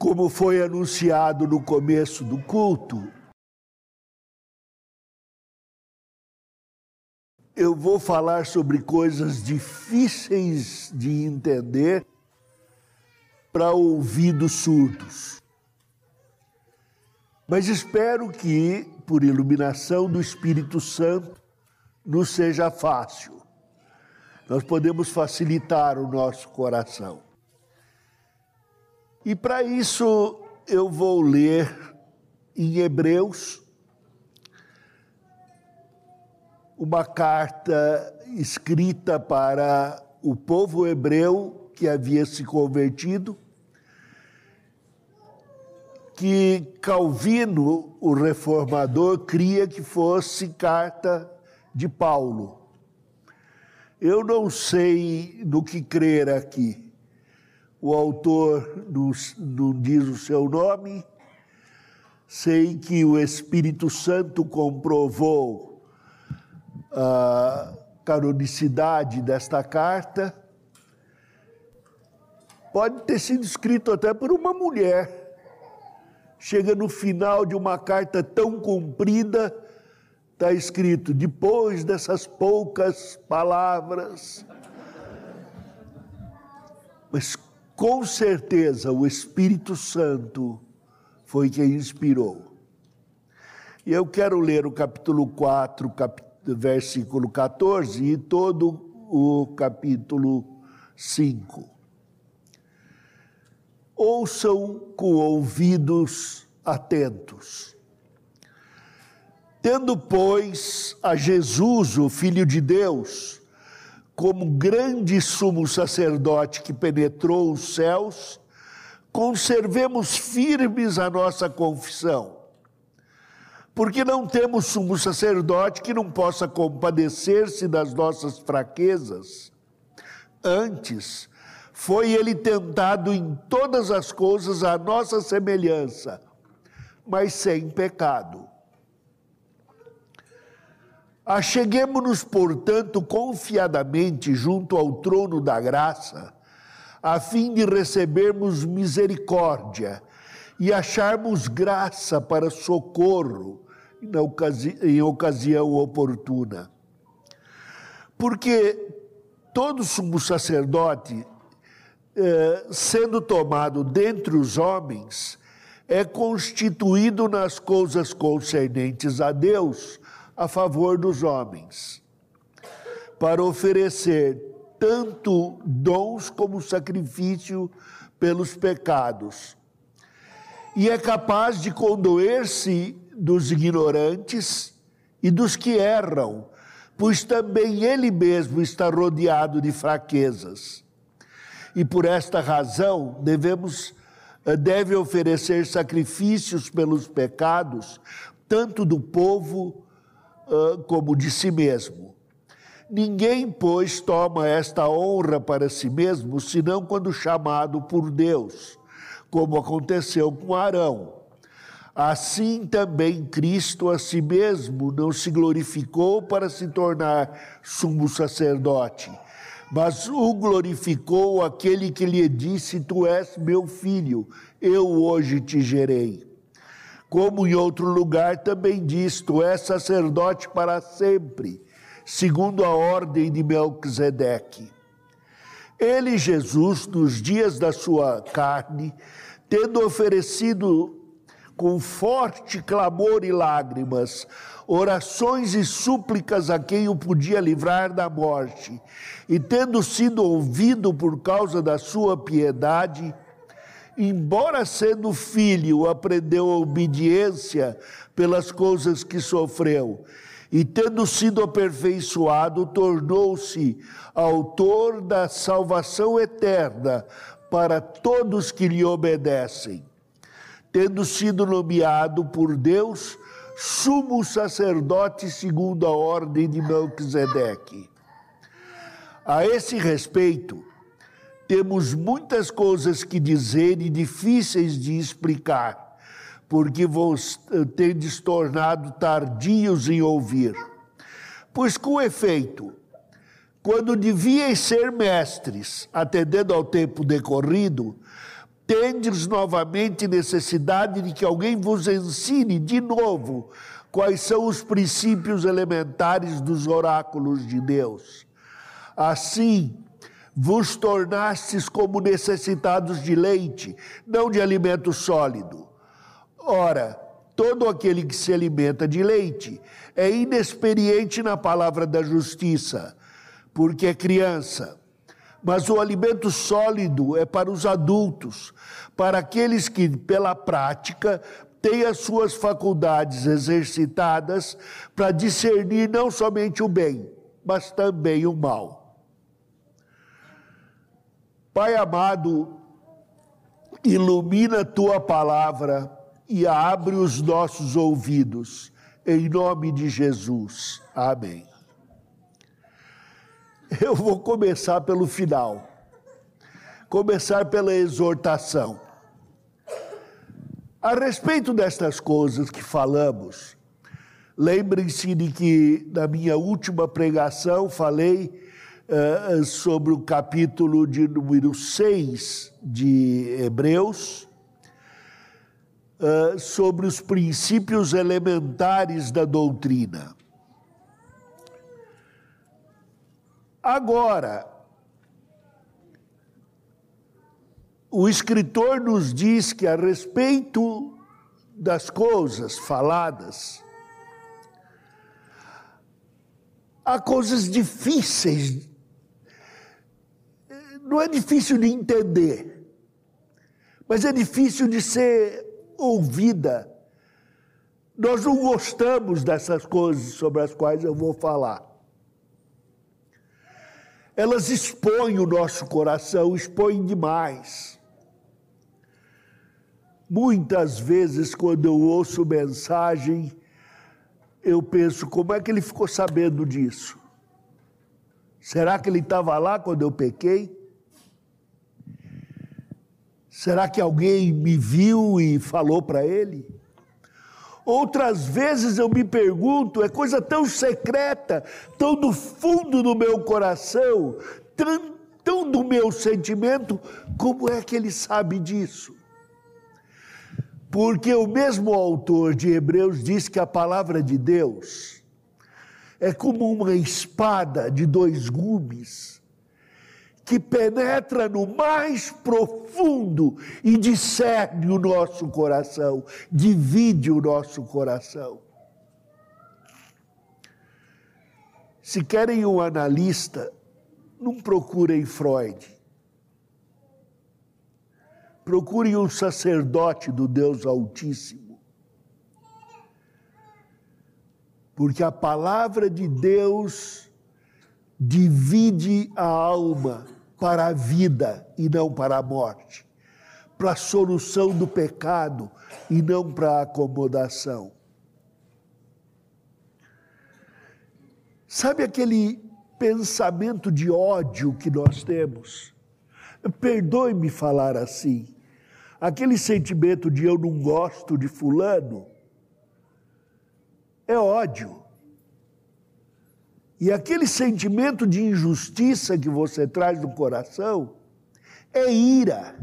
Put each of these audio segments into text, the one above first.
Como foi anunciado no começo do culto, eu vou falar sobre coisas difíceis de entender para ouvidos surdos. Mas espero que, por iluminação do Espírito Santo, nos seja fácil. Nós podemos facilitar o nosso coração. E para isso eu vou ler em Hebreus uma carta escrita para o povo hebreu que havia se convertido, que Calvino, o reformador, cria que fosse carta de Paulo. Eu não sei no que crer aqui. O autor não, diz o seu nome. Sei que o Espírito Santo comprovou a canonicidade desta carta pode ter sido escrito até por uma mulher. Chega no final de uma carta tão comprida, está escrito: depois dessas poucas palavras. Mas com certeza o Espírito Santo foi quem inspirou. E eu quero ler o capítulo 4, capítulo versículo 14 e todo o capítulo 5. Ouçam com ouvidos atentos. Tendo, pois, a Jesus, o Filho de Deus, como grande sumo sacerdote que penetrou os céus, conservemos firmes a nossa confissão porque não temos sumo sacerdote que não possa compadecer-se das nossas fraquezas. Antes, foi ele tentado em todas as coisas à nossa semelhança, mas sem pecado. Acheguemos-nos, portanto, confiadamente junto ao trono da graça, a fim de recebermos misericórdia e acharmos graça para socorro ocasi em ocasião oportuna. Porque todo sumo sacerdote, eh, sendo tomado dentre os homens, é constituído nas coisas concernentes a Deus a favor dos homens, para oferecer tanto dons como sacrifício pelos pecados e é capaz de condoer-se dos ignorantes e dos que erram, pois também ele mesmo está rodeado de fraquezas. E por esta razão devemos eh, deve oferecer sacrifícios pelos pecados, tanto do povo como de si mesmo. Ninguém, pois, toma esta honra para si mesmo, senão quando chamado por Deus como aconteceu com Arão. Assim também Cristo a si mesmo não se glorificou para se tornar sumo sacerdote, mas o glorificou aquele que lhe disse: Tu és meu filho, eu hoje te gerei. Como em outro lugar também diz: Tu és sacerdote para sempre, segundo a ordem de Melquisedeque. Ele, Jesus, nos dias da sua carne, tendo oferecido com forte clamor e lágrimas, orações e súplicas a quem o podia livrar da morte, e tendo sido ouvido por causa da sua piedade, embora sendo filho, aprendeu a obediência pelas coisas que sofreu e tendo sido aperfeiçoado, tornou-se autor da salvação eterna para todos que lhe obedecem, tendo sido nomeado por Deus sumo sacerdote segundo a ordem de Melquisedeque. A esse respeito, temos muitas coisas que dizer e difíceis de explicar porque vos eh, tendes tornado tardios em ouvir. Pois, com efeito, quando devíeis ser mestres, atendendo ao tempo decorrido, tendes novamente necessidade de que alguém vos ensine de novo quais são os princípios elementares dos oráculos de Deus. Assim, vos tornastes como necessitados de leite, não de alimento sólido. Ora, todo aquele que se alimenta de leite é inexperiente na palavra da justiça, porque é criança. Mas o alimento sólido é para os adultos, para aqueles que, pela prática, têm as suas faculdades exercitadas para discernir não somente o bem, mas também o mal. Pai amado, ilumina tua palavra e abre os nossos ouvidos, em nome de Jesus. Amém. Eu vou começar pelo final, começar pela exortação. A respeito destas coisas que falamos, lembrem-se de que na minha última pregação falei uh, sobre o capítulo de número 6 de Hebreus, uh, sobre os princípios elementares da doutrina. Agora, o escritor nos diz que a respeito das coisas faladas, há coisas difíceis não é difícil de entender, mas é difícil de ser ouvida. Nós não gostamos dessas coisas sobre as quais eu vou falar. Elas expõem o nosso coração, expõem demais. Muitas vezes, quando eu ouço mensagem, eu penso: como é que ele ficou sabendo disso? Será que ele estava lá quando eu pequei? Será que alguém me viu e falou para ele? Outras vezes eu me pergunto, é coisa tão secreta, tão do fundo do meu coração, tão, tão do meu sentimento, como é que ele sabe disso? Porque o mesmo autor de Hebreus diz que a palavra de Deus é como uma espada de dois gumes que penetra no mais profundo e discerne o nosso coração, divide o nosso coração. Se querem um analista, não procurem Freud. Procurem um sacerdote do Deus Altíssimo. Porque a palavra de Deus divide a alma para a vida e não para a morte, para a solução do pecado e não para a acomodação. Sabe aquele pensamento de ódio que nós temos? Perdoe-me falar assim. Aquele sentimento de eu não gosto de Fulano é ódio. E aquele sentimento de injustiça que você traz no coração é ira.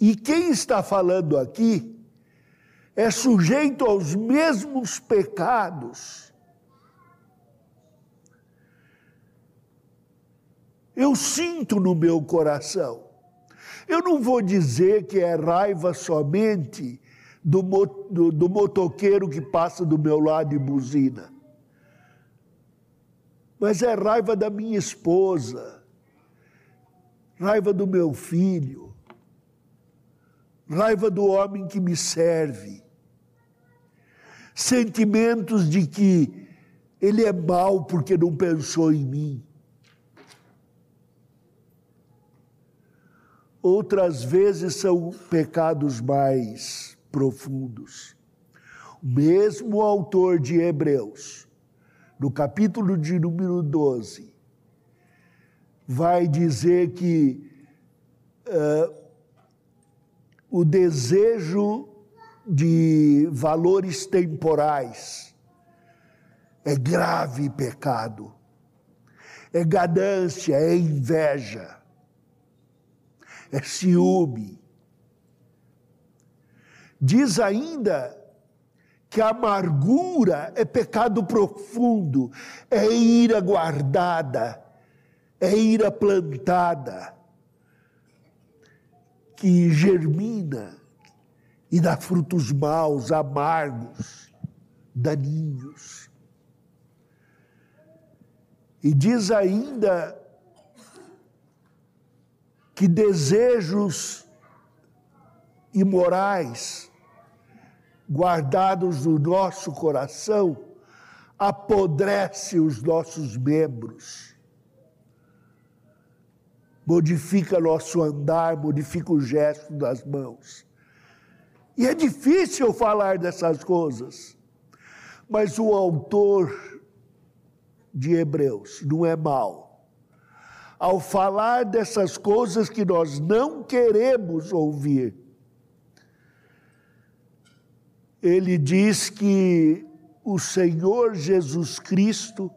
E quem está falando aqui é sujeito aos mesmos pecados. Eu sinto no meu coração. Eu não vou dizer que é raiva somente do, do, do motoqueiro que passa do meu lado e buzina. Mas é raiva da minha esposa, raiva do meu filho, raiva do homem que me serve, sentimentos de que ele é mau porque não pensou em mim. Outras vezes são pecados mais profundos. O mesmo autor de Hebreus, no capítulo de número 12, vai dizer que uh, o desejo de valores temporais é grave pecado, é ganância, é inveja. é ciúme. Diz ainda que a amargura é pecado profundo, é ira guardada, é ira plantada, que germina e dá frutos maus, amargos, daninhos. E diz ainda que desejos imorais guardados no nosso coração apodrece os nossos membros, modifica nosso andar, modifica o gesto das mãos. E é difícil falar dessas coisas, mas o autor de Hebreus não é mau. Ao falar dessas coisas que nós não queremos ouvir, ele diz que o Senhor Jesus Cristo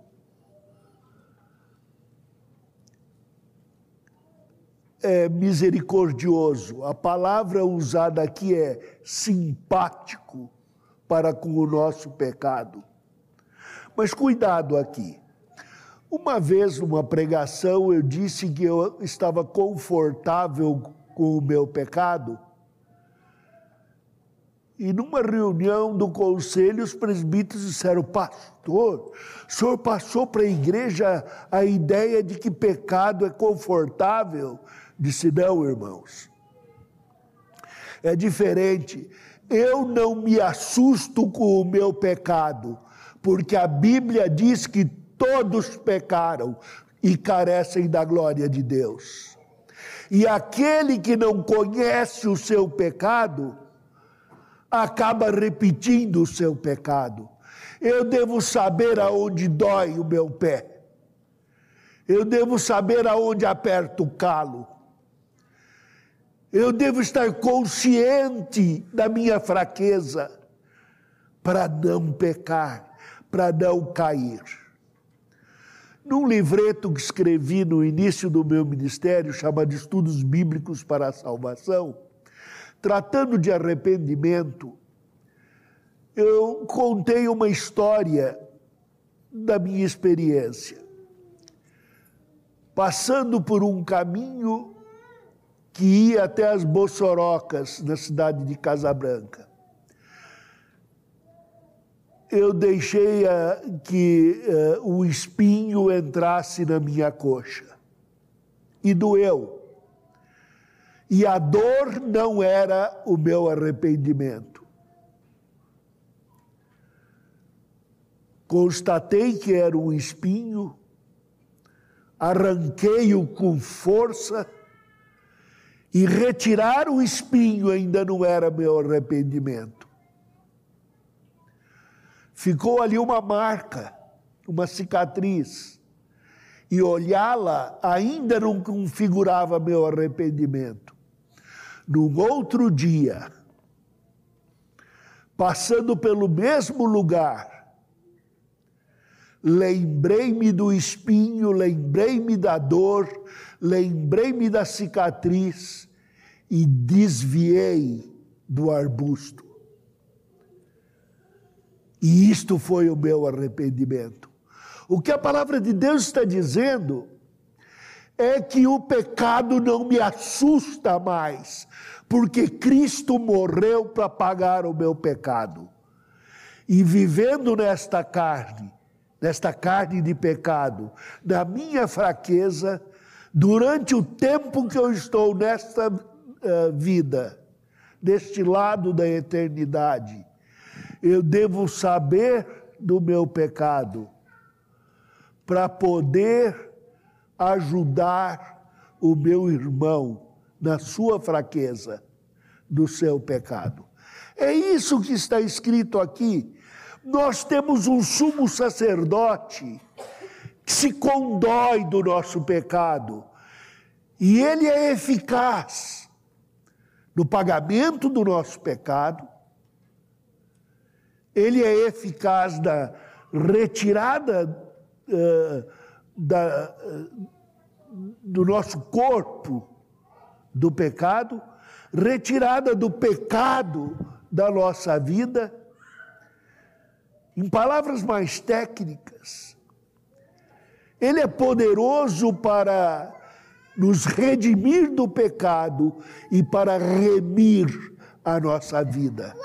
é misericordioso. A palavra usada aqui é simpático para com o nosso pecado. Mas cuidado aqui. Uma vez, numa pregação, eu disse que eu estava confortável com o meu pecado e numa reunião do conselho, os presbíteros disseram: Pastor, o senhor passou para a igreja a ideia de que pecado é confortável? Disse: Não, irmãos. É diferente. Eu não me assusto com o meu pecado, porque a Bíblia diz que todos pecaram e carecem da glória de Deus. E aquele que não conhece o seu pecado, acaba repetindo o seu pecado. Eu devo saber aonde dói o meu pé. Eu devo saber aonde aperto o calo. Eu devo estar consciente da minha fraqueza para não pecar, para não cair. Num livreto que escrevi no início do meu ministério, chamado Estudos Bíblicos para a Salvação, tratando de arrependimento, eu contei uma história da minha experiência. Passando por um caminho que ia até as Bossorocas, na cidade de Casabranca. Eu deixei uh, que uh, o espinho entrasse na minha coxa. E doeu e a dor não era o meu arrependimento. Constatei que era um espinho, arranquei-o com força, e retirar o espinho ainda não era meu arrependimento. Ficou ali uma marca, uma cicatriz, e olhá-la ainda não configurava meu arrependimento. Num outro dia, passando pelo mesmo lugar, lembrei-me do espinho, lembrei-me da dor, lembrei-me da cicatriz e desviei do arbusto. E isto foi o meu arrependimento. O que a palavra de Deus está dizendo é que o pecado não me assusta mais, porque Cristo morreu para pagar o meu pecado. E vivendo nesta carne, nesta carne de pecado, na minha fraqueza, durante o tempo que eu estou nesta uh, vida, deste lado da eternidade, eu devo saber do meu pecado para poder ajudar o meu irmão na sua fraqueza, no seu pecado. É isso que está escrito aqui. Nós temos um sumo sacerdote que se condói do nosso pecado e ele é eficaz no pagamento do nosso pecado, ele é eficaz na retirada uh, da, do nosso corpo do pecado, retirada do pecado da nossa vida. Em palavras mais técnicas, Ele é poderoso para nos redimir do pecado e para remir a nossa vida.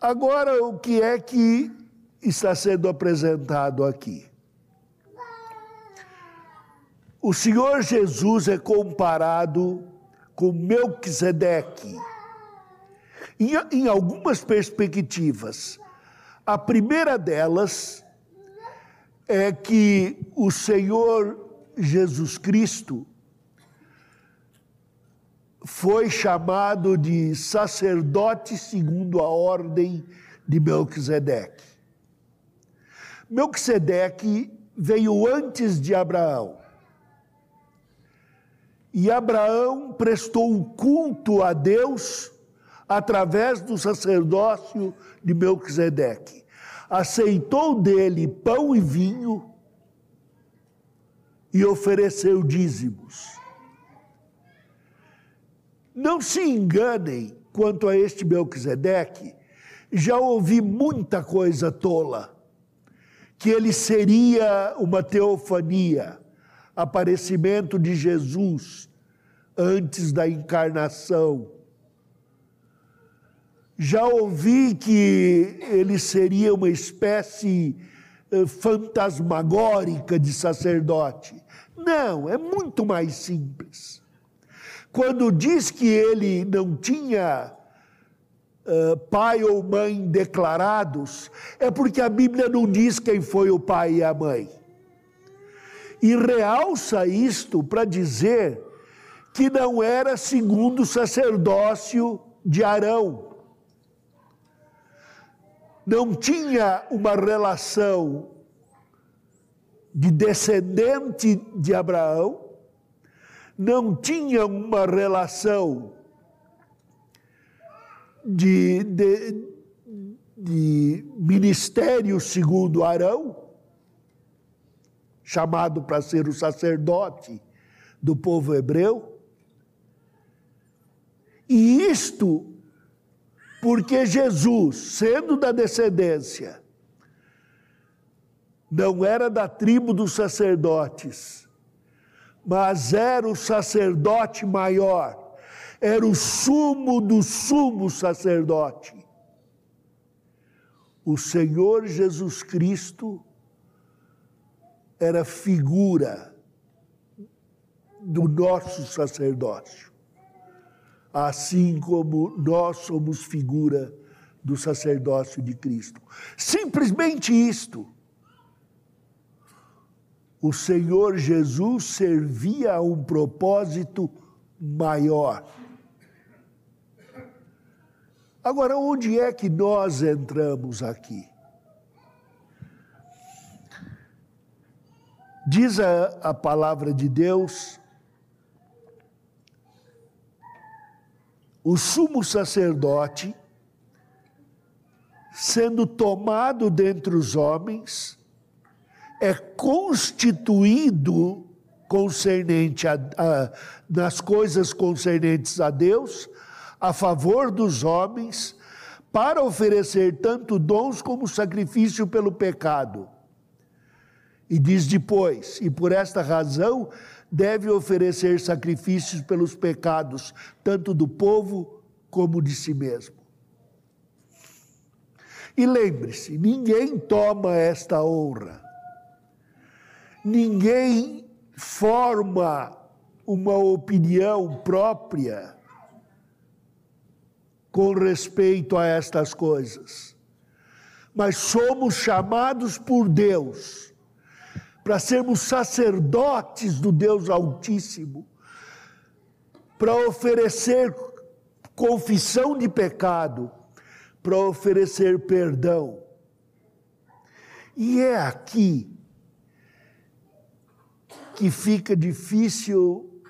Agora, o que é que está sendo apresentado aqui? O Senhor Jesus é comparado com Melquisedeque. Em, em algumas perspectivas, a primeira delas é que o Senhor Jesus Cristo foi chamado de sacerdote segundo a ordem de Melquisedeque. Melquisedeque veio antes de Abraão. E Abraão prestou um culto a Deus através do sacerdócio de Melquisedeque. Aceitou dele pão e vinho e ofereceu dízimos. Não se enganem quanto a este Melquisedeque, já ouvi muita coisa tola, que ele seria uma teofania aparecimento de Jesus antes da encarnação. Já ouvi que ele seria uma espécie eh, fantasmagórica de sacerdote. Não, é muito mais simples. Quando diz que ele não tinha pai ou mãe declarados, é porque a Bíblia não diz quem foi o pai e a mãe e realça isto para dizer que não era segundo o sacerdócio de Arão. Não tinha uma relação de descendente de Abraão, não tinha uma relação de, de, de ministério segundo Arão, chamado para ser o sacerdote do povo hebreu. E isto porque Jesus, sendo da descendência, não era da tribo dos sacerdotes, mas era o sacerdote maior, era o sumo do sumo sacerdote. O Senhor Jesus Cristo era figura do nosso sacerdócio, assim como nós somos figura do sacerdócio de Cristo. Simplesmente isto. O Senhor Jesus servia a um propósito maior. Agora, onde é que nós entramos aqui? Diz a, a palavra de Deus, o sumo sacerdote, sendo tomado dentre os homens, é constituído concernente a, a, nas coisas concernentes a Deus, a favor dos homens, para oferecer tanto dons como sacrifício pelo pecado. E diz depois: e por esta razão deve oferecer sacrifícios pelos pecados, tanto do povo como de si mesmo. E lembre-se: ninguém toma esta honra, ninguém forma uma opinião própria com respeito a estas coisas, mas somos chamados por Deus para sermos sacerdotes do Deus Altíssimo, para oferecer confissão de pecado, para oferecer perdão. E é aqui que fica difícil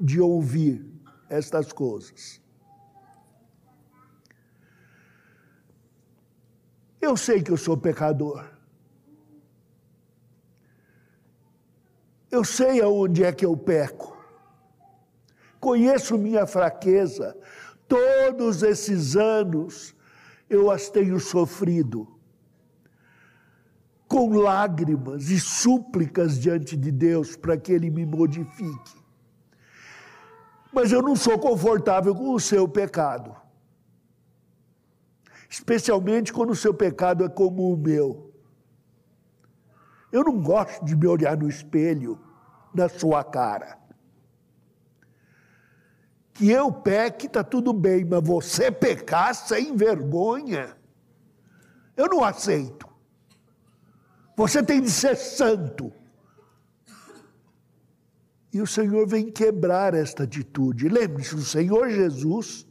de ouvir estas coisas. Eu sei que eu sou pecador. Eu sei aonde é que eu peco. Conheço minha fraqueza. Todos esses anos eu as tenho sofrido. Com lágrimas e súplicas diante de Deus para que Ele me modifique. Mas eu não sou confortável com o seu pecado. Especialmente quando o seu pecado é como o meu. Eu não gosto de me olhar no espelho, na sua cara. Que eu peque, está tudo bem, mas você pecar sem vergonha, eu não aceito. Você tem de ser santo. E o Senhor vem quebrar esta atitude. Lembre-se, o Senhor Jesus,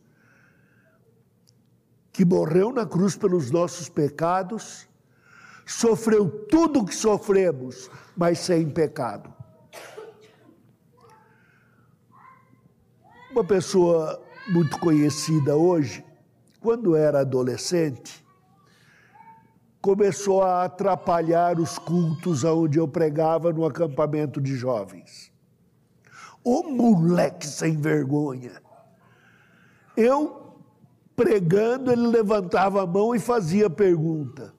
que morreu na cruz pelos nossos pecados, sofreu tudo o que sofremos, mas sem pecado. Uma pessoa muito conhecida hoje, quando era adolescente, começou a atrapalhar os cultos onde eu pregava no acampamento de jovens. O moleque sem vergonha. Eu pregando, ele levantava a mão e fazia pergunta.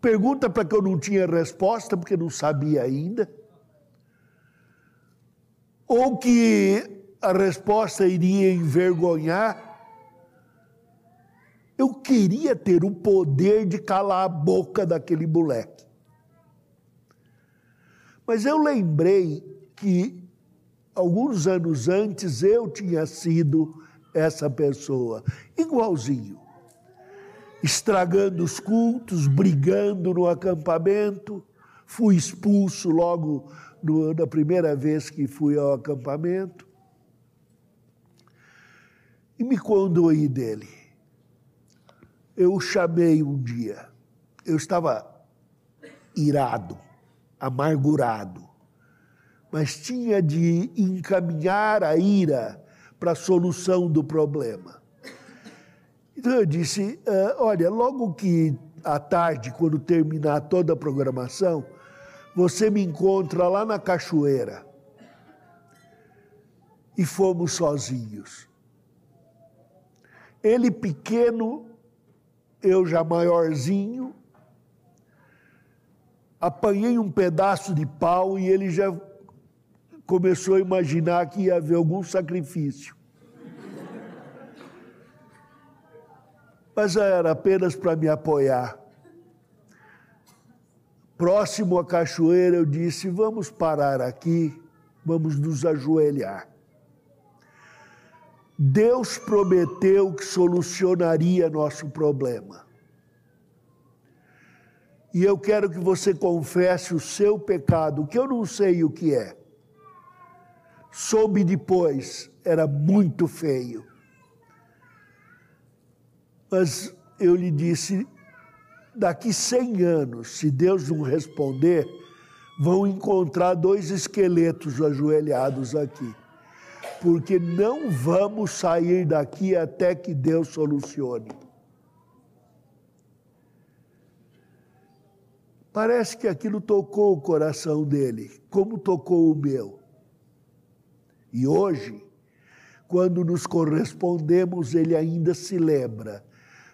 Pergunta para que eu não tinha resposta, porque não sabia ainda. Ou que a resposta iria envergonhar. Eu queria ter o poder de calar a boca daquele moleque. Mas eu lembrei que alguns anos antes eu tinha sido essa pessoa, igualzinho. Estragando os cultos, brigando no acampamento, fui expulso logo no, na primeira vez que fui ao acampamento. E me condoei dele. Eu o chamei um dia. Eu estava irado, amargurado mas tinha de encaminhar a ira para a solução do problema. Então eu disse: uh, olha, logo que à tarde, quando terminar toda a programação, você me encontra lá na cachoeira. E fomos sozinhos. Ele pequeno, eu já maiorzinho, apanhei um pedaço de pau e ele já começou a imaginar que ia haver algum sacrifício. Mas era apenas para me apoiar. Próximo à cachoeira, eu disse: vamos parar aqui, vamos nos ajoelhar. Deus prometeu que solucionaria nosso problema. E eu quero que você confesse o seu pecado, que eu não sei o que é. Soube depois, era muito feio. Mas eu lhe disse: daqui 100 anos, se Deus não responder, vão encontrar dois esqueletos ajoelhados aqui. Porque não vamos sair daqui até que Deus solucione. Parece que aquilo tocou o coração dele, como tocou o meu. E hoje, quando nos correspondemos, ele ainda se lembra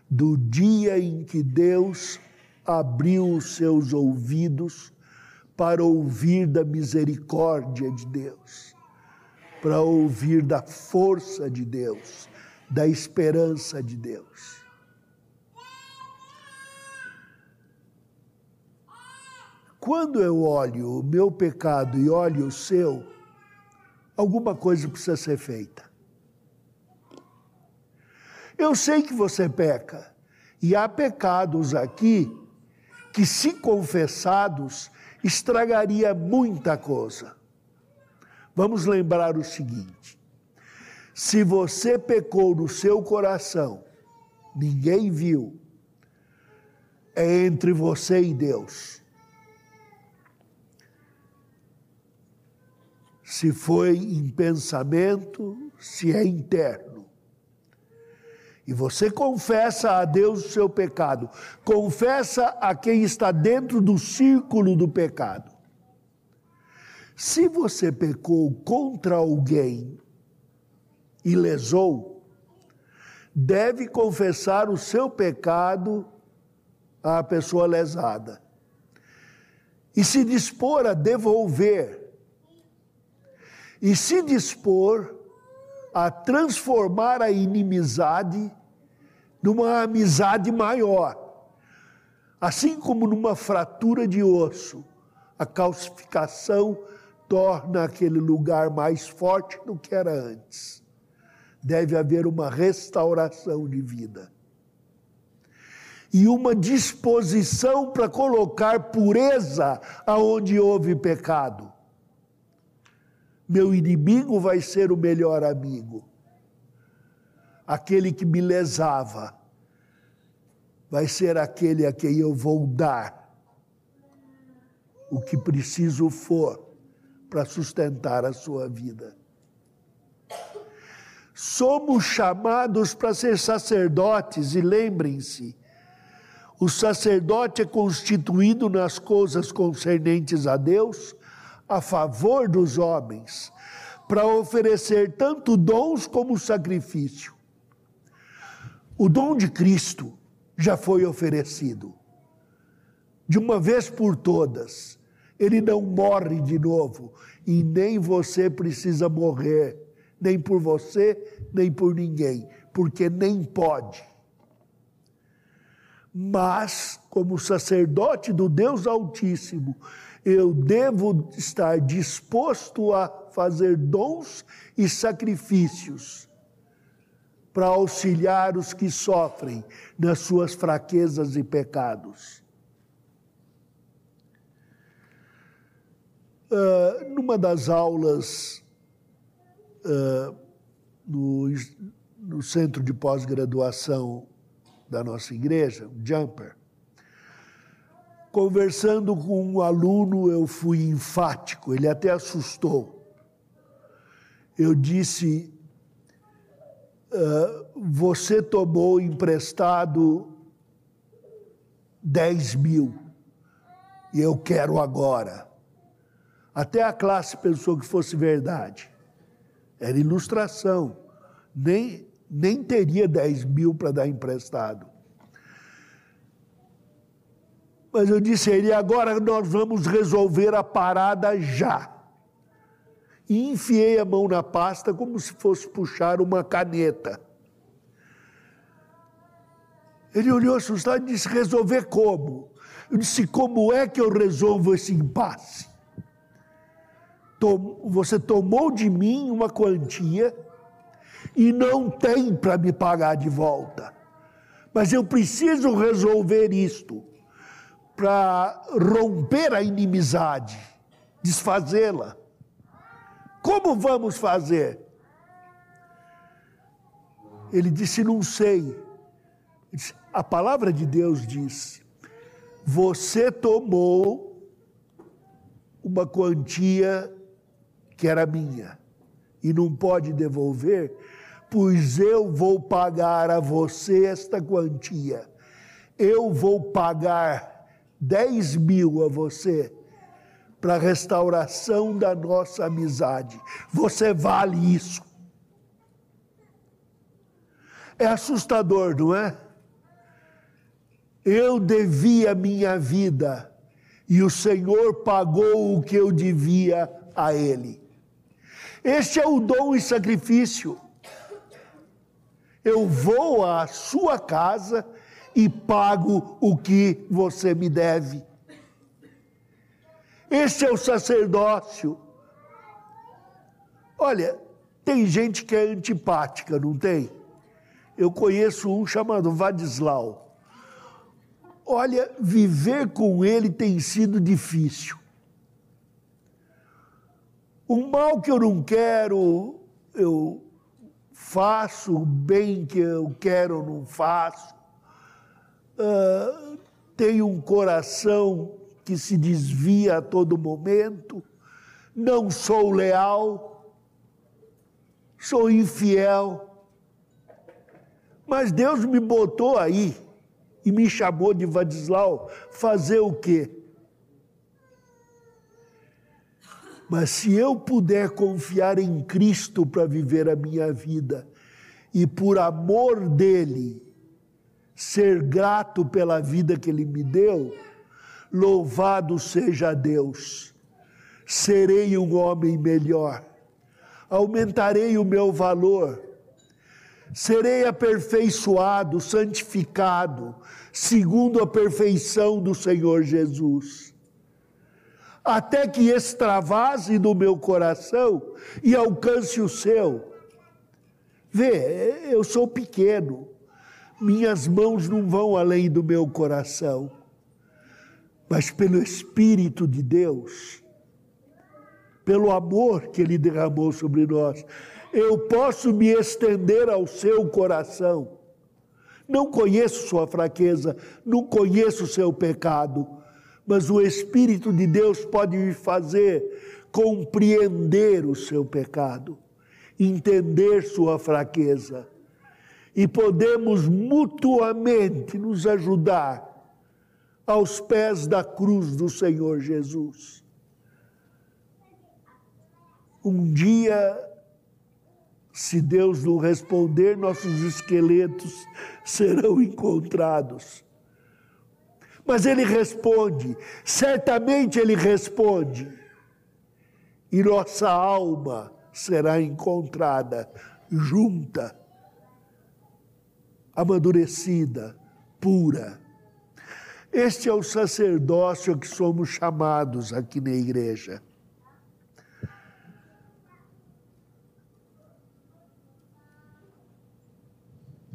do dia em que Deus abriu os seus ouvidos para ouvir da misericórdia de Deus, para ouvir da força de Deus, da esperança de Deus. Quando eu olho o meu pecado e olho o seu, alguma coisa precisa ser feita. Eu sei que você peca, e há pecados aqui que, se confessados, estragaria muita coisa. Vamos lembrar o seguinte: se você pecou no seu coração, ninguém viu, é entre você e Deus. Se foi em pensamento, se é interno. E você confessa a Deus o seu pecado, confessa a quem está dentro do círculo do pecado. Se você pecou contra alguém e lesou, deve confessar o seu pecado à pessoa lesada e se dispor a devolver e se dispor a transformar a inimizade numa amizade maior. Assim como numa fratura de osso, a calcificação torna aquele lugar mais forte do que era antes. Deve haver uma restauração de vida. E uma disposição para colocar pureza aonde houve pecado. Meu inimigo vai ser o melhor amigo. Aquele que me lesava vai ser aquele a quem eu vou dar o que preciso for para sustentar a sua vida. Somos chamados para ser sacerdotes, e lembrem-se, o sacerdote é constituído nas coisas concernentes a Deus, a favor dos homens, para oferecer tanto dons como sacrifício. O dom de Cristo já foi oferecido, de uma vez por todas ele não morre de novo e nem você precisa morrer, nem por você, nem por ninguém, porque nem pode. Mas, como sacerdote do Deus Altíssimo, eu devo estar disposto a fazer dons e sacrifícios para auxiliar os que sofrem nas suas fraquezas e pecados. Uh, numa das aulas uh, no, no centro de pós-graduação da nossa igreja, o Jumper, conversando com um aluno, eu fui enfático, ele até assustou. Eu disse: uh, Você tomou emprestado 10 mil e eu quero agora. Até a classe pensou que fosse verdade. Era ilustração. Nem, nem teria 10 mil para dar emprestado. Mas eu disse a ele: agora nós vamos resolver a parada já. E enfiei a mão na pasta como se fosse puxar uma caneta. Ele olhou assustado e disse: resolver como? Eu disse: como é que eu resolvo esse impasse? você tomou de mim uma quantia e não tem para me pagar de volta. Mas eu preciso resolver isto para romper a inimizade, desfazê-la. Como vamos fazer? Ele disse: Não sei. Disse, a palavra de Deus diz: Você tomou uma quantia que era minha, e não pode devolver, pois eu vou pagar a você esta quantia. Eu vou pagar 10 mil a você para a restauração da nossa amizade. Você vale isso. É assustador, não é? Eu devia minha vida e o Senhor pagou o que eu devia a Ele. Este é o dom e sacrifício. Eu vou à sua casa e pago o que você me deve. Este é o sacerdócio. Olha, tem gente que é antipática, não tem? Eu conheço um chamado Vadislau. Olha, viver com ele tem sido difícil. O mal que eu não quero, eu faço, o bem que eu quero, eu não faço. Tenho um coração que se desvia a todo momento, não sou leal, sou infiel. Mas Deus me botou aí e me chamou de Vadislau fazer o quê? Mas se eu puder confiar em Cristo para viver a minha vida e por amor dele ser grato pela vida que ele me deu, louvado seja Deus. Serei um homem melhor. Aumentarei o meu valor serei aperfeiçoado, santificado, segundo a perfeição do Senhor Jesus. Até que extravase do meu coração e alcance o seu. Vê, eu sou pequeno, minhas mãos não vão além do meu coração, mas pelo Espírito de Deus, pelo amor que Ele derramou sobre nós, eu posso me estender ao seu coração. Não conheço sua fraqueza, não conheço seu pecado, mas o Espírito de Deus pode me fazer compreender o seu pecado, entender sua fraqueza, e podemos mutuamente nos ajudar aos pés da cruz do Senhor Jesus. Um dia se Deus não responder, nossos esqueletos serão encontrados. Mas Ele responde, certamente Ele responde, e nossa alma será encontrada junta, amadurecida, pura. Este é o sacerdócio que somos chamados aqui na igreja.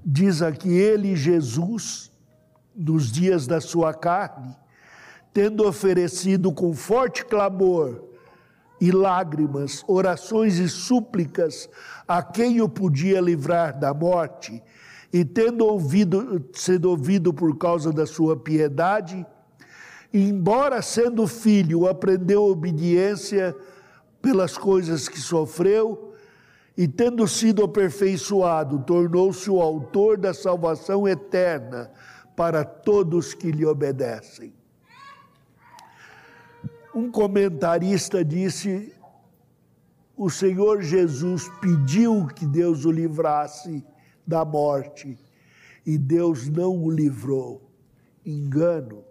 diz aqui ele, Jesus, nos dias da sua carne, tendo oferecido com forte clamor e lágrimas, orações e súplicas a quem o podia livrar da morte, e tendo ouvido, sido ouvido por causa da sua piedade, embora sendo filho, aprendeu obediência pelas coisas que sofreu, e tendo sido aperfeiçoado, tornou-se o autor da salvação eterna para todos que lhe obedecem. Um comentarista disse: o Senhor Jesus pediu que Deus o livrasse da morte e Deus não o livrou. Engano.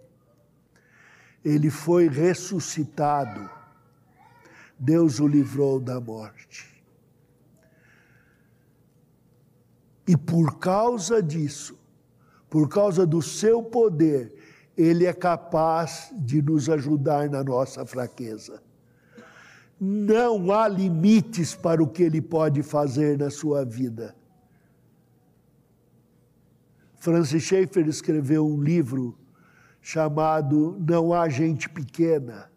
Ele foi ressuscitado. Deus o livrou da morte. E por causa disso, por causa do seu poder, ele é capaz de nos ajudar na nossa fraqueza. Não há limites para o que ele pode fazer na sua vida. Francis Schaeffer escreveu um livro chamado Não há gente pequena,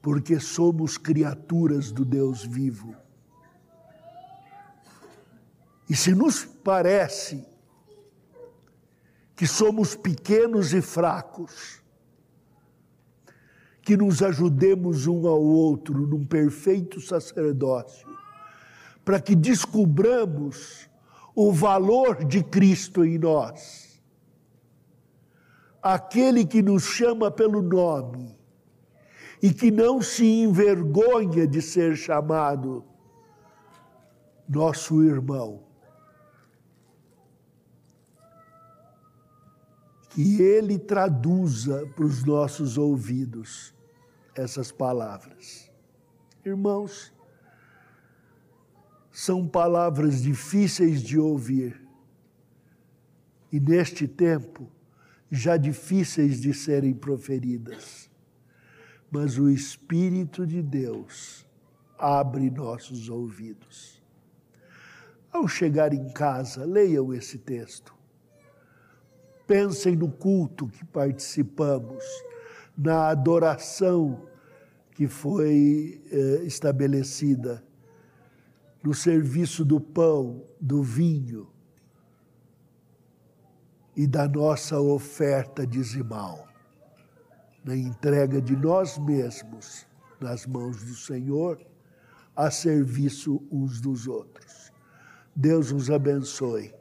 porque somos criaturas do Deus vivo. E se nos parece que somos pequenos e fracos, que nos ajudemos um ao outro num perfeito sacerdócio, para que descubramos o valor de Cristo em nós. Aquele que nos chama pelo nome e que não se envergonha de ser chamado nosso irmão. que Ele traduza para os nossos ouvidos essas palavras. Irmãos, são palavras difíceis de ouvir. E neste tempo já difíceis de serem proferidas, mas o Espírito de Deus abre nossos ouvidos. Ao chegar em casa, leiam esse texto. Pensem no culto que participamos, na adoração que foi eh, estabelecida, no serviço do pão, do vinho e da nossa oferta dizimal, na entrega de nós mesmos nas mãos do Senhor, a serviço uns dos outros. Deus nos abençoe